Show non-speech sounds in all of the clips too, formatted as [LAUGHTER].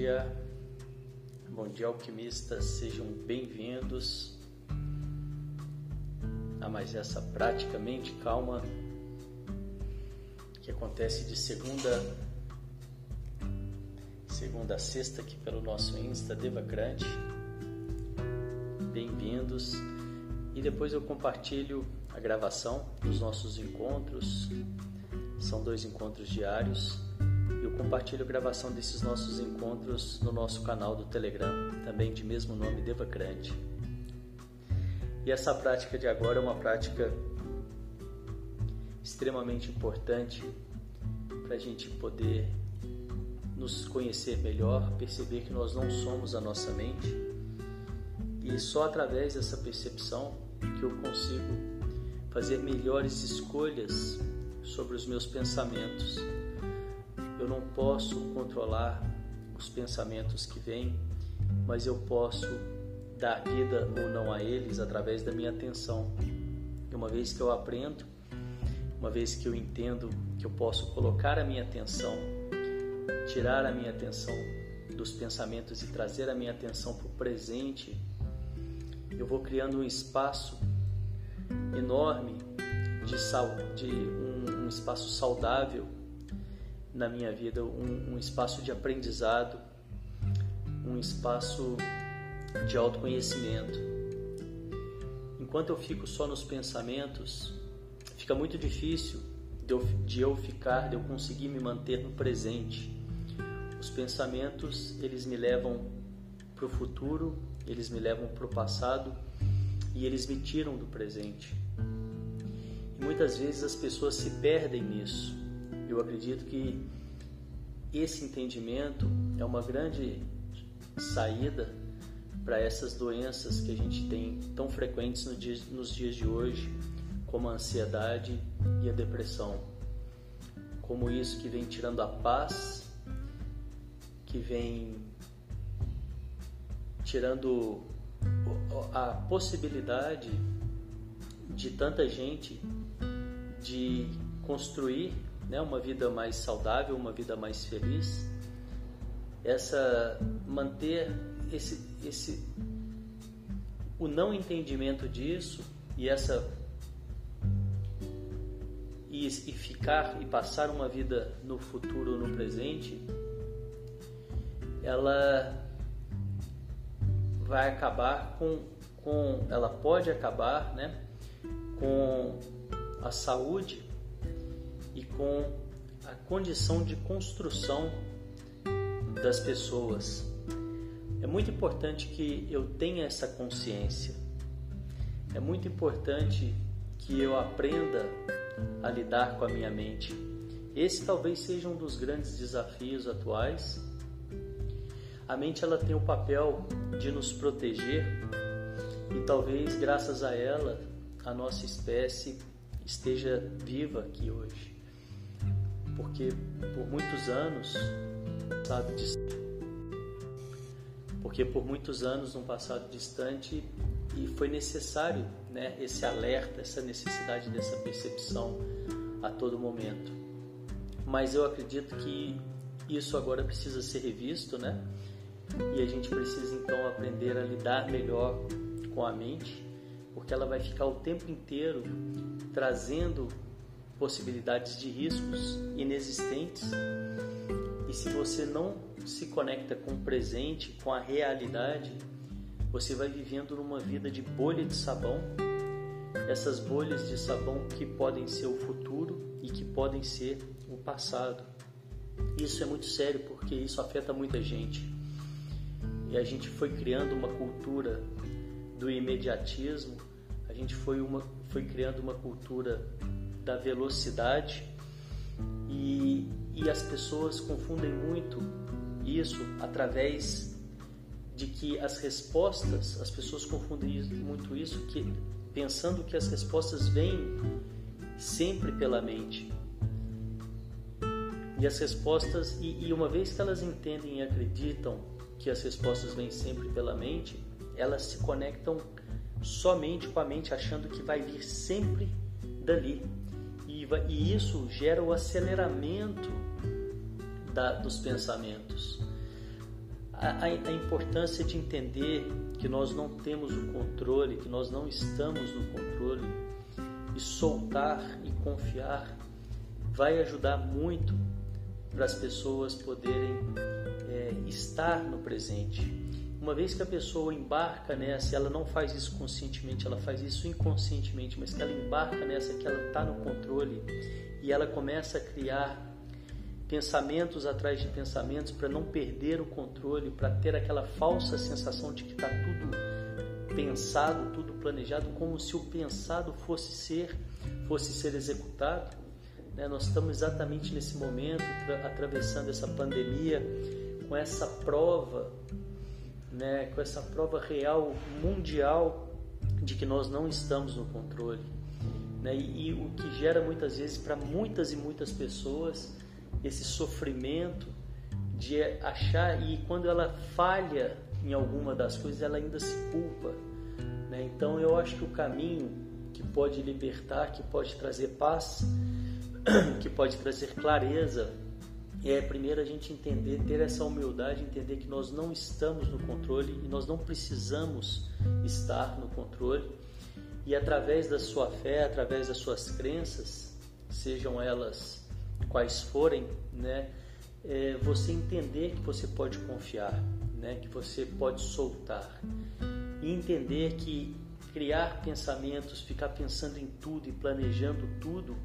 dia, bom dia alquimistas, sejam bem-vindos a mais essa praticamente calma que acontece de segunda segunda a sexta aqui pelo nosso Insta Devacrante. Bem-vindos e depois eu compartilho a gravação dos nossos encontros. São dois encontros diários compartilho gravação desses nossos encontros no nosso canal do Telegram, também de mesmo nome Devacrante. E essa prática de agora é uma prática extremamente importante para a gente poder nos conhecer melhor, perceber que nós não somos a nossa mente e só através dessa percepção que eu consigo fazer melhores escolhas sobre os meus pensamentos eu não posso controlar os pensamentos que vêm, mas eu posso dar vida ou não a eles através da minha atenção. E uma vez que eu aprendo, uma vez que eu entendo que eu posso colocar a minha atenção, tirar a minha atenção dos pensamentos e trazer a minha atenção para o presente, eu vou criando um espaço enorme de, um, um espaço saudável na minha vida um, um espaço de aprendizado, um espaço de autoconhecimento. Enquanto eu fico só nos pensamentos, fica muito difícil de eu, de eu ficar, de eu conseguir me manter no presente. Os pensamentos, eles me levam para o futuro, eles me levam para o passado e eles me tiram do presente. E muitas vezes as pessoas se perdem nisso. Eu acredito que esse entendimento é uma grande saída para essas doenças que a gente tem tão frequentes nos dias de hoje, como a ansiedade e a depressão. Como isso que vem tirando a paz, que vem tirando a possibilidade de tanta gente de construir né, uma vida mais saudável, uma vida mais feliz. Essa manter esse esse o não entendimento disso e essa e, e ficar e passar uma vida no futuro, no presente, ela vai acabar com, com ela pode acabar, né, com a saúde e com a condição de construção das pessoas. É muito importante que eu tenha essa consciência. É muito importante que eu aprenda a lidar com a minha mente. Esse talvez seja um dos grandes desafios atuais. A mente ela tem o papel de nos proteger e talvez graças a ela a nossa espécie esteja viva aqui hoje porque por muitos anos, sabe, porque por muitos anos num passado distante e foi necessário, né, esse alerta, essa necessidade dessa percepção a todo momento. Mas eu acredito que isso agora precisa ser revisto, né? E a gente precisa então aprender a lidar melhor com a mente, porque ela vai ficar o tempo inteiro trazendo possibilidades de riscos inexistentes. E se você não se conecta com o presente, com a realidade, você vai vivendo numa vida de bolha de sabão. Essas bolhas de sabão que podem ser o futuro e que podem ser o passado. Isso é muito sério porque isso afeta muita gente. E a gente foi criando uma cultura do imediatismo, a gente foi, uma, foi criando uma cultura da velocidade e, e as pessoas confundem muito isso através de que as respostas, as pessoas confundem muito isso que pensando que as respostas vêm sempre pela mente. E as respostas, e, e, uma vez que elas entendem e acreditam que as respostas vêm sempre pela mente, elas se conectam somente com a mente, achando que vai vir sempre dali e isso gera o aceleramento da, dos pensamentos. a, a, importância de entender que nós não temos o controle, que nós não estamos no controle, e soltar e confiar vai ajudar muito para as pessoas poderem é, estar no presente. Uma vez que a pessoa embarca nessa, ela não faz isso conscientemente, ela faz isso inconscientemente, mas que ela embarca nessa, que ela está no controle e ela começa a criar pensamentos atrás de pensamentos para não perder o controle, para ter aquela falsa sensação de que está tudo pensado, tudo planejado, como se o pensado fosse ser, fosse ser executado. Né? Nós estamos exatamente nesse momento, atravessando essa pandemia, com essa prova, né? com essa prova real mundial de que nós não estamos no controle. Né? E, e o que gera muitas vezes para muitas e muitas pessoas esse sofrimento de achar e quando ela falha em alguma das coisas ela ainda se culpa. Né? Então eu acho que o caminho que pode libertar, que pode trazer paz, [CLEARS THROAT] que pode trazer clareza é primeiro a gente entender, ter essa humildade, entender que nós não estamos no controle e nós não precisamos estar no controle. E através da sua fé, através das suas crenças, sejam elas quais forem, né, é você entender que você pode confiar, né, que você pode soltar e entender que criar pensamentos, ficar pensando em tudo e planejando tudo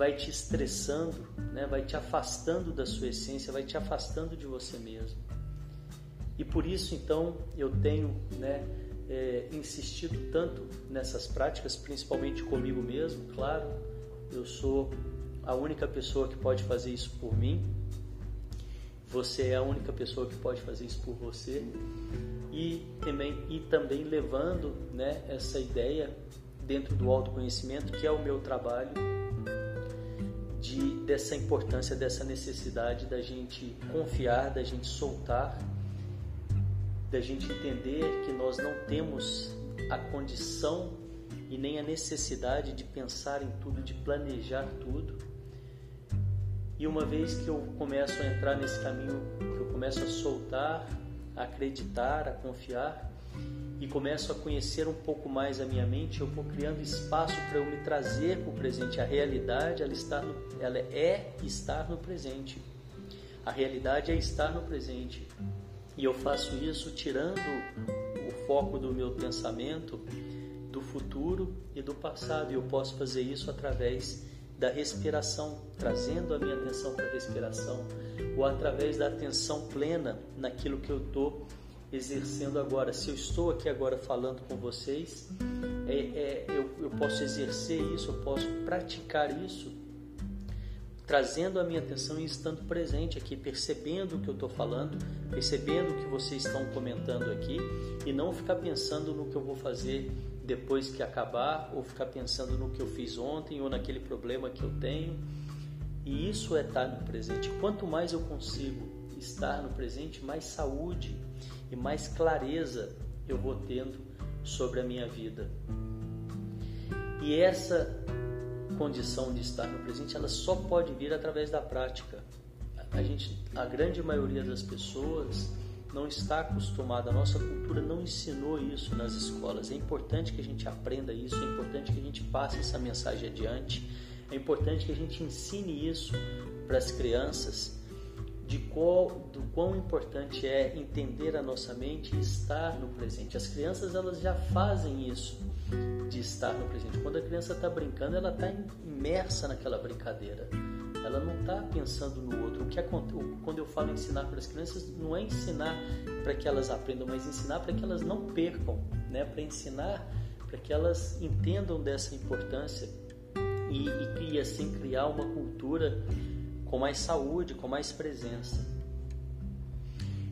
vai te estressando, né, vai te afastando da sua essência, vai te afastando de você mesmo. E por isso então eu tenho, né, é, insistido tanto nessas práticas, principalmente comigo mesmo, claro. Eu sou a única pessoa que pode fazer isso por mim. Você é a única pessoa que pode fazer isso por você. E também, e também levando né, essa ideia dentro do autoconhecimento, que é o meu trabalho, de, dessa importância, dessa necessidade da gente confiar, da gente soltar, da gente entender que nós não temos a condição e nem a necessidade de pensar em tudo, de planejar tudo. E uma vez que eu começo a entrar nesse caminho, que eu começo a soltar, a acreditar, a confiar e começo a conhecer um pouco mais a minha mente, eu vou criando espaço para eu me trazer para o presente. A realidade, ela, está no, ela é estar no presente. A realidade é estar no presente. E eu faço isso tirando o foco do meu pensamento do futuro e do passado. E eu posso fazer isso através da respiração, trazendo a minha atenção para a respiração, ou através da atenção plena naquilo que eu estou exercendo agora. Se eu estou aqui agora falando com vocês, é, é, eu, eu posso exercer isso, eu posso praticar isso, trazendo a minha atenção e estando presente aqui, percebendo o que eu estou falando, percebendo o que vocês estão comentando aqui e não ficar pensando no que eu vou fazer depois que acabar ou ficar pensando no que eu fiz ontem ou naquele problema que eu tenho. E isso é estar no presente. Quanto mais eu consigo estar no presente, mais saúde e mais clareza eu vou tendo sobre a minha vida. E essa condição de estar no presente, ela só pode vir através da prática. A gente, a grande maioria das pessoas não está acostumado, a nossa cultura não ensinou isso nas escolas. É importante que a gente aprenda isso, é importante que a gente passe essa mensagem adiante, é importante que a gente ensine isso para as crianças de qual, do quão importante é entender a nossa mente e estar no presente. As crianças elas já fazem isso de estar no presente. Quando a criança está brincando, ela está imersa naquela brincadeira ela não está pensando no outro. O que quando eu falo ensinar para as crianças, não é ensinar para que elas aprendam, mas ensinar para que elas não percam, né? Para ensinar para que elas entendam dessa importância e, e, e assim criar uma cultura com mais saúde, com mais presença.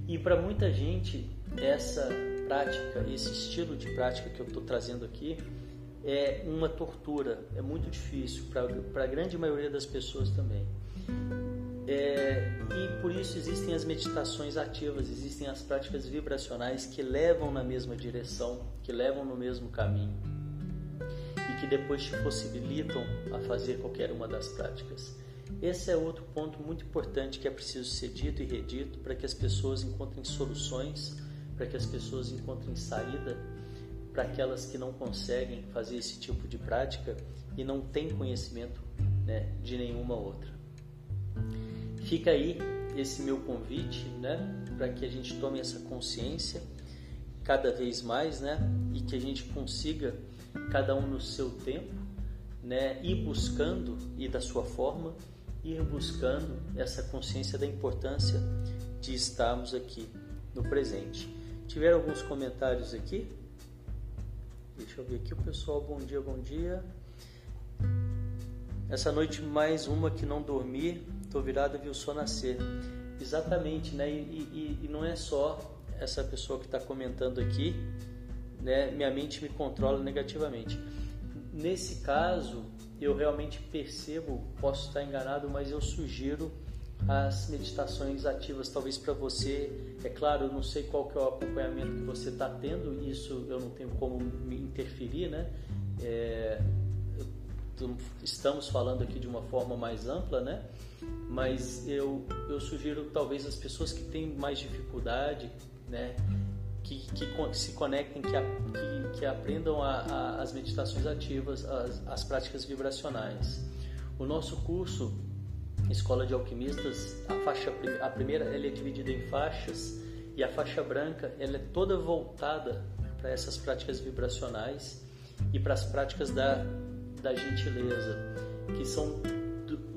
E para muita gente essa prática, esse estilo de prática que eu estou trazendo aqui, é uma tortura, é muito difícil para a grande maioria das pessoas também. É, e por isso existem as meditações ativas, existem as práticas vibracionais que levam na mesma direção, que levam no mesmo caminho e que depois te possibilitam a fazer qualquer uma das práticas. Esse é outro ponto muito importante que é preciso ser dito e redito para que as pessoas encontrem soluções, para que as pessoas encontrem saída para aquelas que não conseguem fazer esse tipo de prática e não têm conhecimento né, de nenhuma outra. Fica aí esse meu convite, né, para que a gente tome essa consciência cada vez mais, né, e que a gente consiga cada um no seu tempo, né, ir buscando e da sua forma ir buscando essa consciência da importância de estarmos aqui no presente. Tiveram alguns comentários aqui? Deixa eu ver aqui o pessoal. Bom dia, bom dia. Essa noite mais uma que não dormi, tô virado e vi o sol nascer. Exatamente, né? E, e, e não é só essa pessoa que está comentando aqui, né? Minha mente me controla negativamente. Nesse caso, eu realmente percebo, posso estar enganado, mas eu sugiro as meditações ativas, talvez para você. É claro, eu não sei qual que é o acompanhamento que você está tendo, isso eu não tenho como me interferir, né? É, estamos falando aqui de uma forma mais ampla, né? Mas eu, eu sugiro talvez as pessoas que têm mais dificuldade, né? Que, que se conectem, que, que, que aprendam a, a, as meditações ativas, as, as práticas vibracionais. O nosso curso Escola de Alquimistas, a faixa a primeira é dividida em faixas e a faixa branca ela é toda voltada para essas práticas vibracionais e para as práticas da, da gentileza, que são,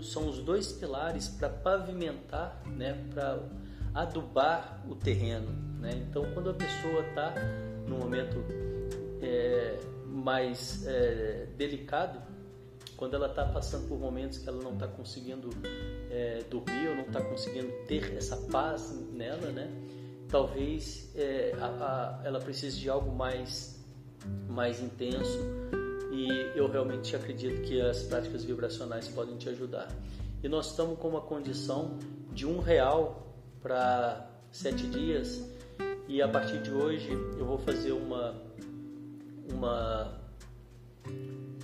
são os dois pilares para pavimentar, né, para adubar o terreno, né? Então, quando a pessoa está num momento é, mais é, delicado, quando ela está passando por momentos que ela não está conseguindo é, dormir ou não está conseguindo ter essa paz nela, né? talvez é, a, a, ela precise de algo mais, mais intenso e eu realmente acredito que as práticas vibracionais podem te ajudar. E nós estamos com uma condição de um real para sete dias e a partir de hoje eu vou fazer uma uma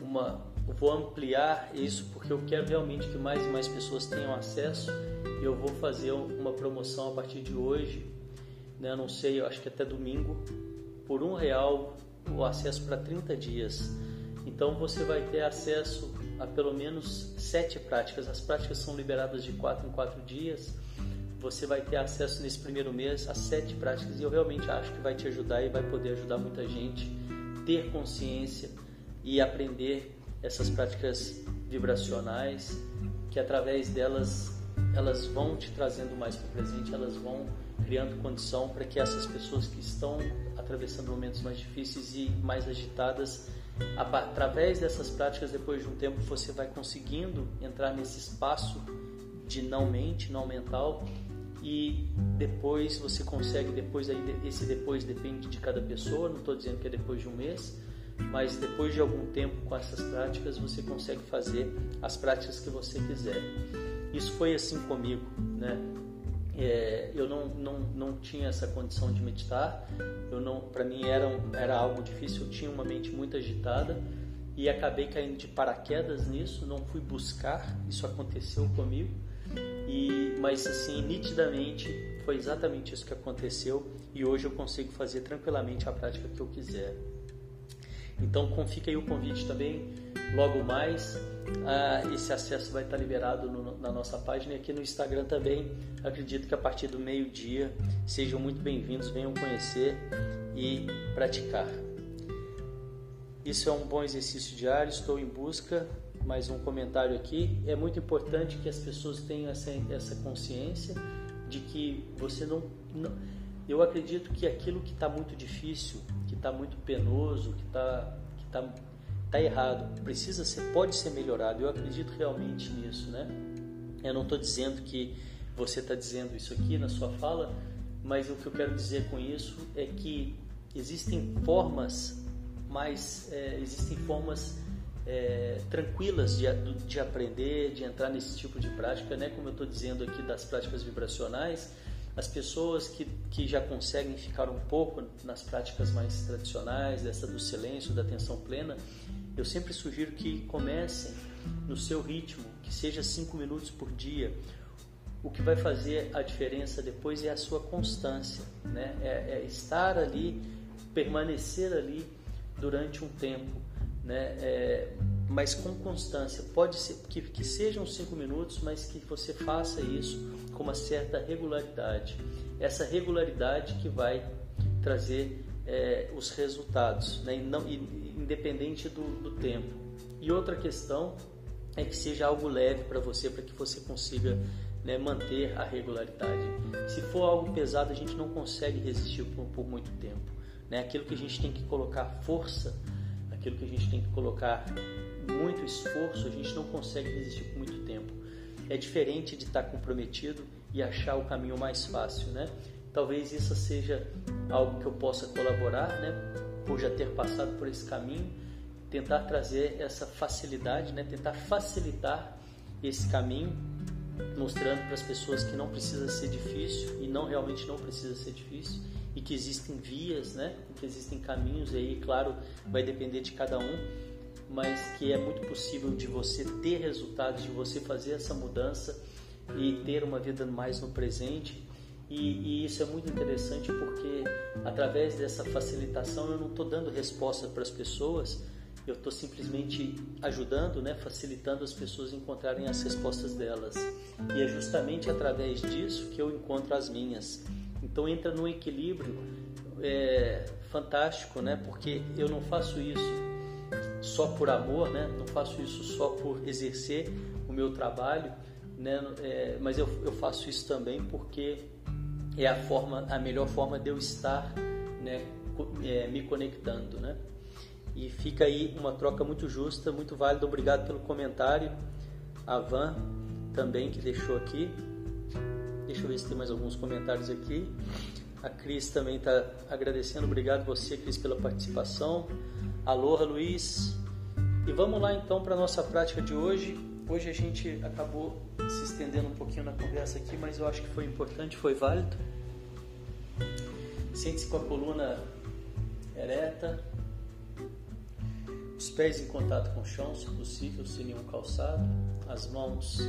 uma vou ampliar isso porque eu quero realmente que mais e mais pessoas tenham acesso. E eu vou fazer uma promoção a partir de hoje né? não sei, eu acho que até domingo por um real o acesso para 30 dias. Então você vai ter acesso a pelo menos sete práticas. As práticas são liberadas de quatro em quatro dias você vai ter acesso nesse primeiro mês a sete práticas e eu realmente acho que vai te ajudar e vai poder ajudar muita gente ter consciência e aprender essas práticas vibracionais que através delas elas vão te trazendo mais para o presente, elas vão criando condição para que essas pessoas que estão atravessando momentos mais difíceis e mais agitadas, através dessas práticas, depois de um tempo, você vai conseguindo entrar nesse espaço de não mente, não mental, e depois você consegue depois aí esse depois depende de cada pessoa não estou dizendo que é depois de um mês mas depois de algum tempo com essas práticas você consegue fazer as práticas que você quiser. Isso foi assim comigo né? É, eu não, não, não tinha essa condição de meditar eu não para mim era era algo difícil eu tinha uma mente muito agitada e acabei caindo de paraquedas nisso não fui buscar isso aconteceu comigo e, mas assim, nitidamente foi exatamente isso que aconteceu e hoje eu consigo fazer tranquilamente a prática que eu quiser. Então fica aí o convite também, logo mais ah, esse acesso vai estar liberado no, na nossa página e aqui no Instagram também. Acredito que a partir do meio-dia sejam muito bem-vindos, venham conhecer e praticar. Isso é um bom exercício diário, estou em busca mais um comentário aqui. É muito importante que as pessoas tenham essa, essa consciência de que você não, não eu acredito que aquilo que está muito difícil, que está muito penoso, que está que tá, tá errado, precisa ser, pode ser melhorado. Eu acredito realmente nisso, né? Eu não estou dizendo que você está dizendo isso aqui na sua fala, mas o que eu quero dizer com isso é que existem formas mais, é, existem formas é, tranquilas de, de aprender, de entrar nesse tipo de prática, né? Como eu estou dizendo aqui das práticas vibracionais, as pessoas que, que já conseguem ficar um pouco nas práticas mais tradicionais, dessa do silêncio, da atenção plena, eu sempre sugiro que comecem no seu ritmo, que seja cinco minutos por dia. O que vai fazer a diferença depois é a sua constância, né? é, é estar ali, permanecer ali durante um tempo, né? É, mas com constância. Pode ser que, que sejam cinco minutos, mas que você faça isso com uma certa regularidade. Essa regularidade que vai trazer é, os resultados, né? não, independente do, do tempo. E outra questão é que seja algo leve para você, para que você consiga né, manter a regularidade. Se for algo pesado, a gente não consegue resistir por, por muito tempo. Né? Aquilo que a gente tem que colocar força, aquilo que a gente tem que colocar muito esforço, a gente não consegue resistir por muito tempo. É diferente de estar comprometido e achar o caminho mais fácil, né? Talvez isso seja algo que eu possa colaborar, né? Por já ter passado por esse caminho, tentar trazer essa facilidade, né? Tentar facilitar esse caminho, mostrando para as pessoas que não precisa ser difícil e não realmente não precisa ser difícil e que existem vias, né? Que existem caminhos aí, claro, vai depender de cada um mas que é muito possível de você ter resultados, de você fazer essa mudança e ter uma vida mais no presente. E, e isso é muito interessante porque através dessa facilitação eu não estou dando resposta para as pessoas, eu estou simplesmente ajudando, né, facilitando as pessoas encontrarem as respostas delas. E é justamente através disso que eu encontro as minhas. Então entra num equilíbrio é, fantástico, né? Porque eu não faço isso só por amor, né? Não faço isso só por exercer o meu trabalho, né? É, mas eu, eu faço isso também porque é a forma, a melhor forma de eu estar, né? É, me conectando, né? E fica aí uma troca muito justa, muito válida. Obrigado pelo comentário. A Van também que deixou aqui. Deixa eu ver se tem mais alguns comentários aqui. A Cris também está agradecendo. Obrigado você, Cris, pela participação. Aloha, Luiz. E vamos lá então para a nossa prática de hoje. Hoje a gente acabou se estendendo um pouquinho na conversa aqui, mas eu acho que foi importante, foi válido. Sente-se com a coluna ereta, os pés em contato com o chão, se possível, sem nenhum calçado, as mãos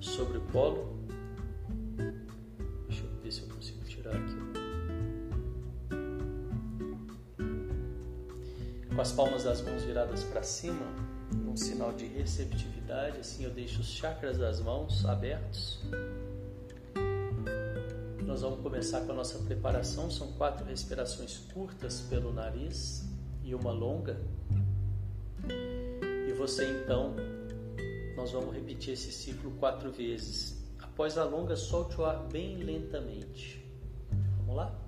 sobre o colo. Com as palmas das mãos viradas para cima, um sinal de receptividade, assim eu deixo os chakras das mãos abertos. Nós vamos começar com a nossa preparação, são quatro respirações curtas pelo nariz e uma longa. E você então, nós vamos repetir esse ciclo quatro vezes. Após a longa, solte o ar bem lentamente. Vamos lá?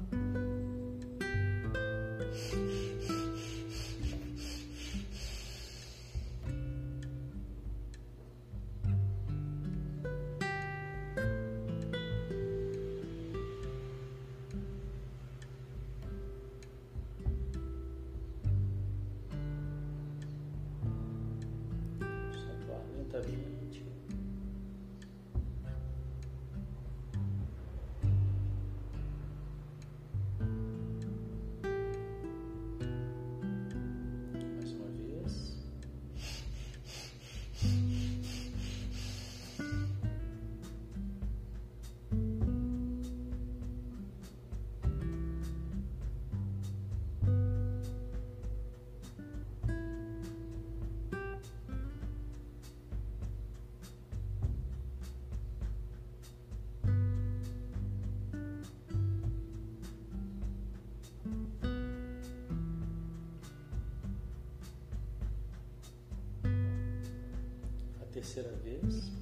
Terceira vez.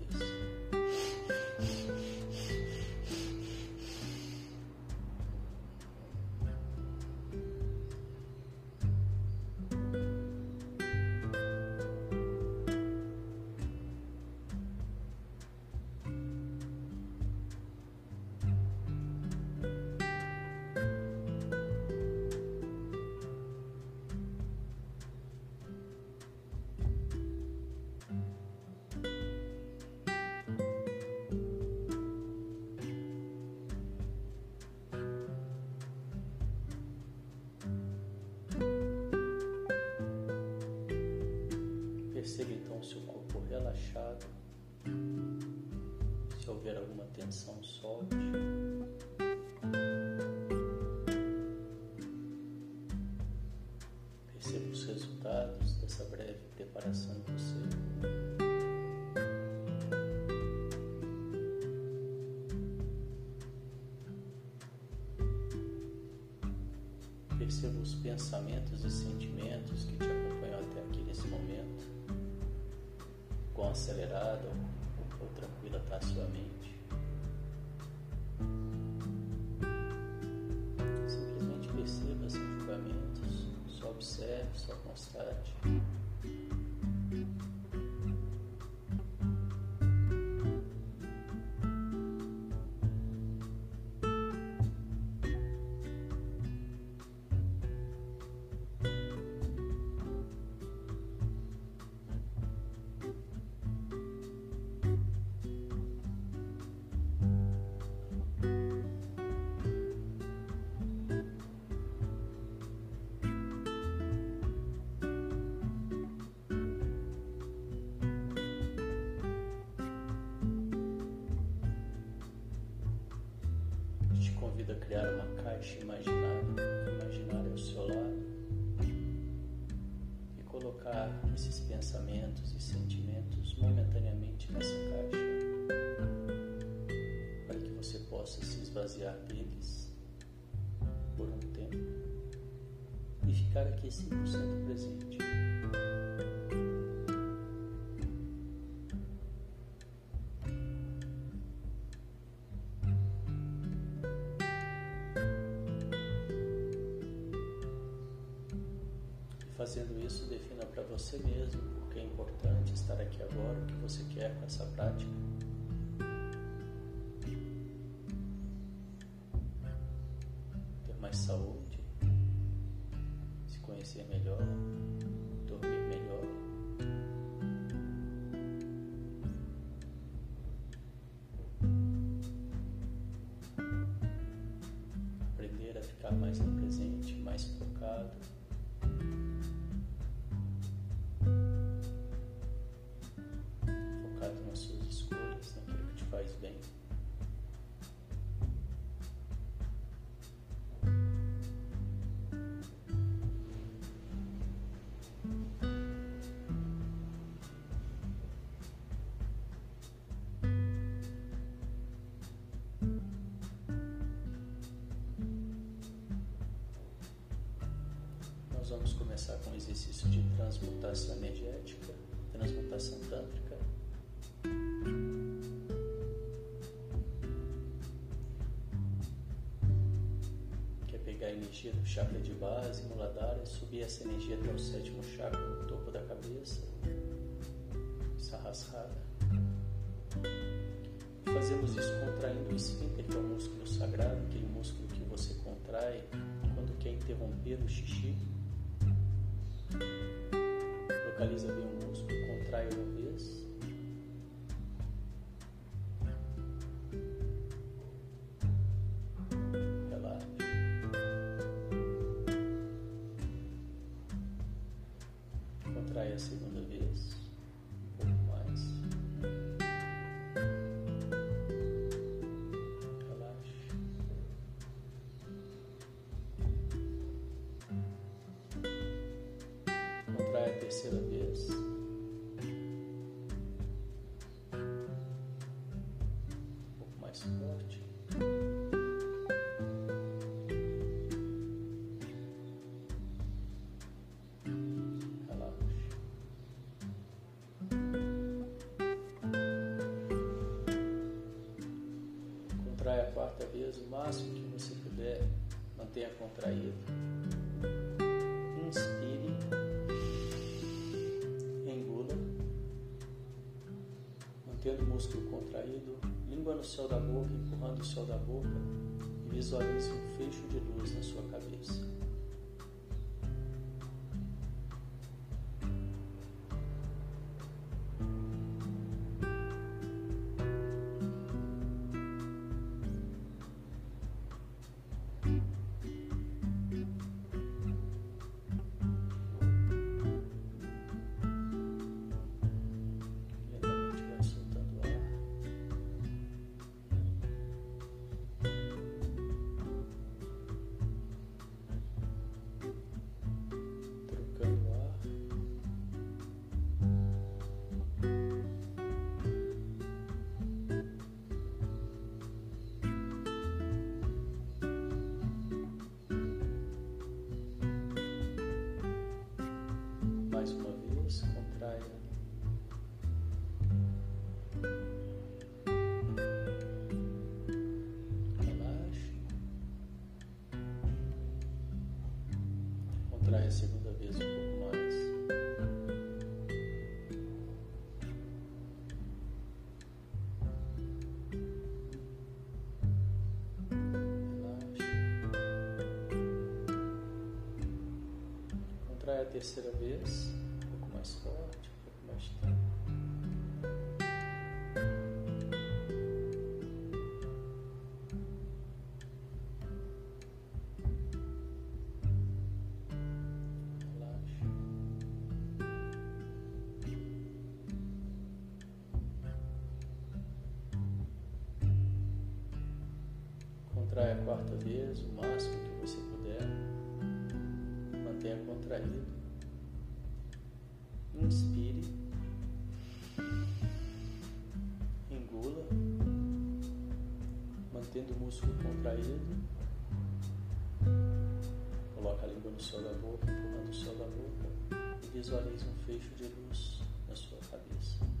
Relaxado. Se houver alguma tensão, solte. Perceba os resultados dessa breve preparação em você. Perceba os pensamentos e sentimentos que te acompanham até aqui nesse momento. Acelerada ou tranquila está a sua mente. Simplesmente perceba sem julgamentos, só observe, só constate. Esvaziar deles por um tempo e ficar aqui 100% presente. Fazendo isso, defina para você mesmo porque é importante estar aqui agora, o que você quer com essa prática. Mais saúde, se conhecer melhor, dormir melhor. Aprender a ficar mais no presente, mais focado. Vamos começar com o exercício de transmutação energética, transmutação tântrica. Que é pegar a energia do chakra de base, Muladhara, subir essa energia até o sétimo chakra no topo da cabeça, Sahasrara. Fazemos isso contraindo o esfíncter, que é o músculo sagrado, aquele músculo que você contrai quando quer interromper o xixi. Localiza bem o músculo, contrai uma vez. Contrai a segunda vez, um pouco mais. Relaxe. Contrai a terceira vez. Quarta vez o máximo que você puder, mantenha contraído. Inspire, engula, mantendo o músculo contraído, língua no céu da boca, empurrando o céu da boca e visualize um fecho de luz na sua cabeça. Terceira vez, um pouco mais forte, um pouco mais tempo. Contrai a quarta vez, o máximo Mantendo o músculo contraído. Coloca a língua no céu da boca, empurrando o céu da boca. E visualize um fecho de luz na sua cabeça.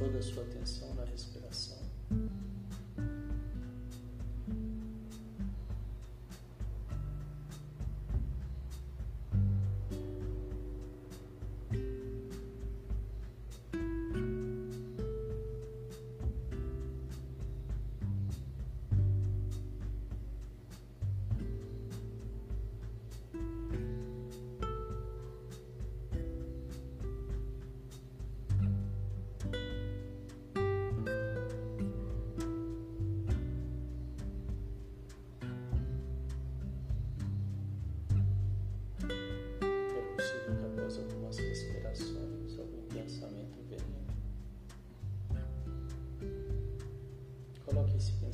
toda a sua atenção na respiração.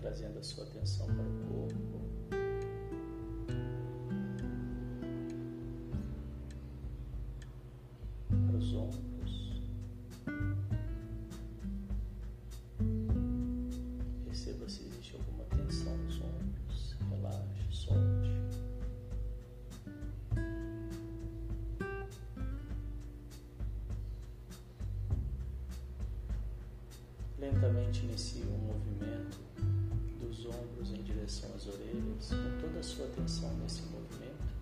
trazendo a sua atenção para o corpo. Para os ombros. Perceba se existe alguma tensão nos ombros. Relaxe, solte. Lentamente inicie um ombros em direção às orelhas, com toda a sua atenção nesse movimento.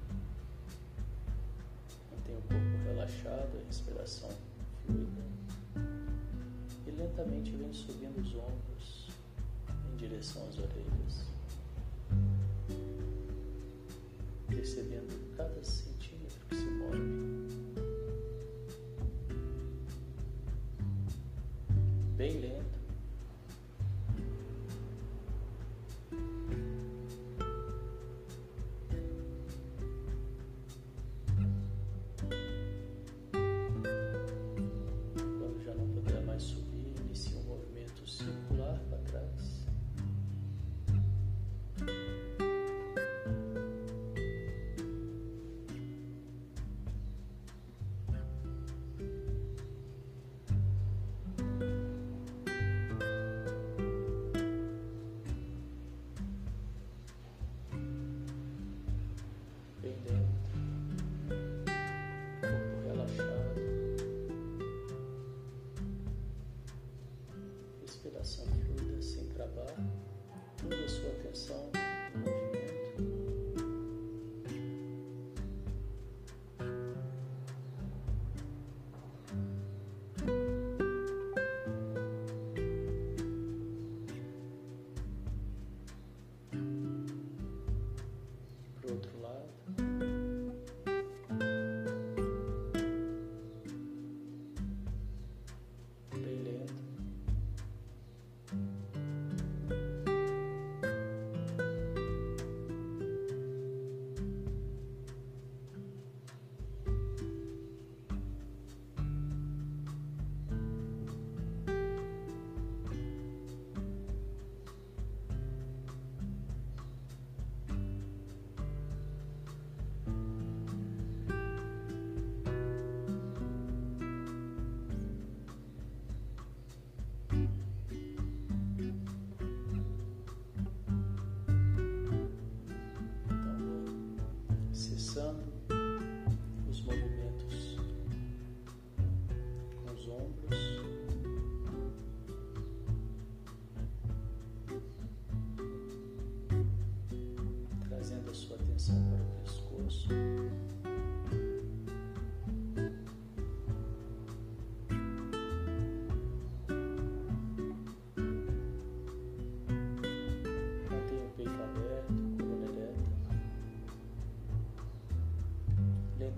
Mantenha o corpo relaxado, a respiração fluida. E lentamente vem subindo os ombros em direção às orelhas. Percebendo cada centímetro que se move. Bem lento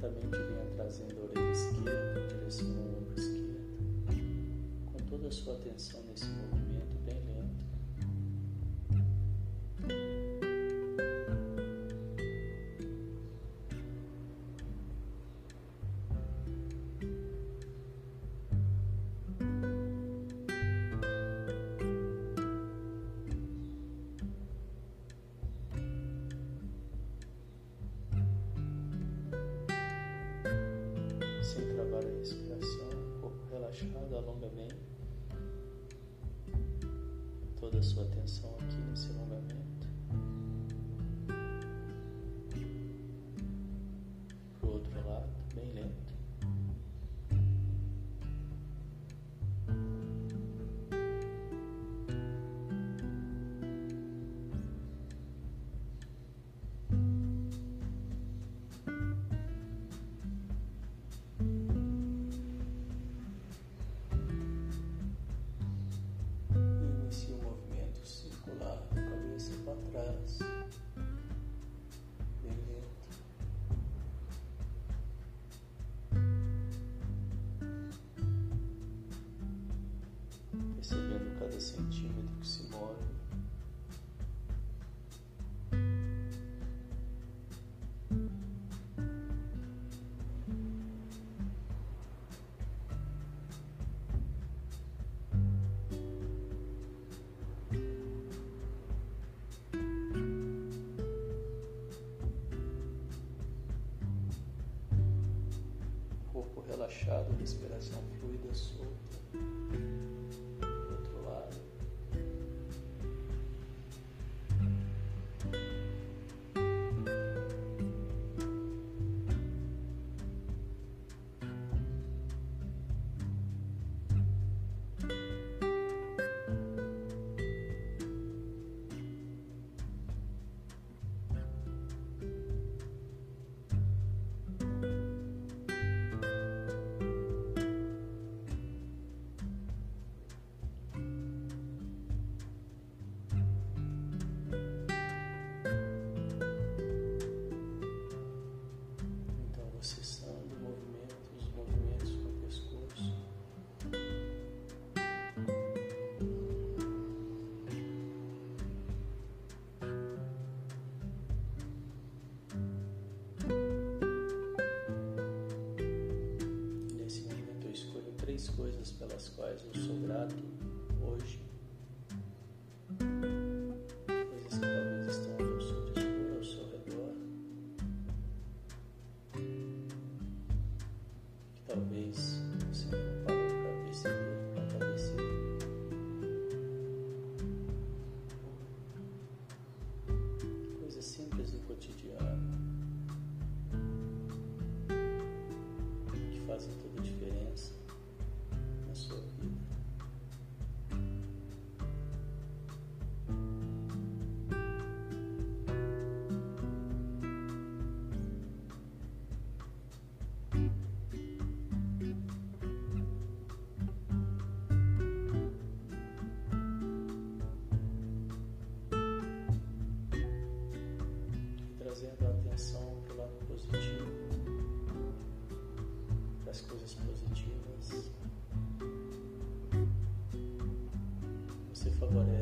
Lentamente venha trazendo a orelha esquerda em direção ao ombro esquerdo, com toda a sua atenção nesse movimento Sua atenção aqui nesse alongamento. Cada centímetro que se move. Corpo relaxado, respiração fluida, solta. Coisas pelas quais eu sou grato hoje. Coisas que talvez estão ao seu dispor, ao seu redor. que talvez você não parou para perceber, para agradecer. Coisas simples do cotidiano.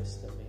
system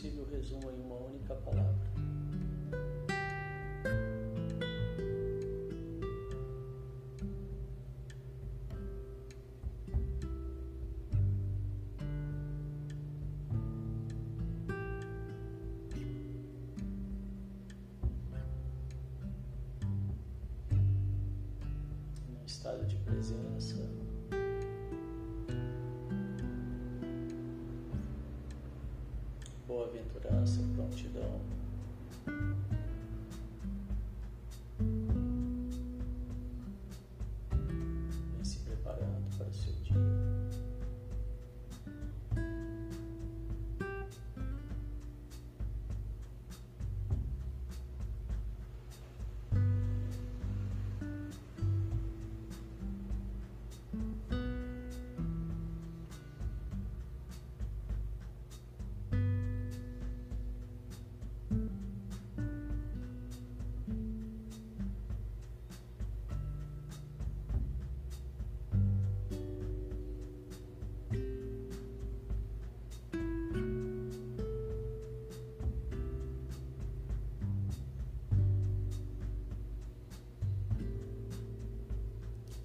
possível, resuma em uma única palavra. estado de presença. Boa-aventurança, prontidão.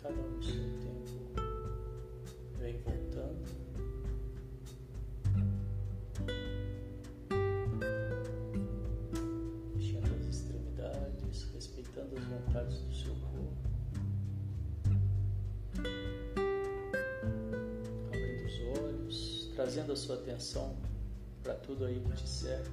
Cada um no seu tempo vem voltando. Mexendo as extremidades, respeitando as vontades do seu corpo. Abrindo os olhos, trazendo a sua atenção para tudo aí que te cerca.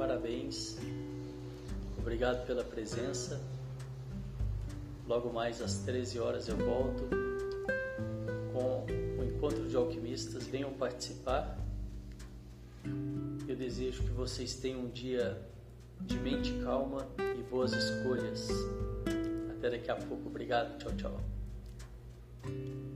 Parabéns. Obrigado pela presença. Logo mais às 13 horas eu volto com o encontro de alquimistas. Venham participar. Eu desejo que vocês tenham um dia de mente calma e boas escolhas. Até daqui a pouco. Obrigado. Tchau, tchau.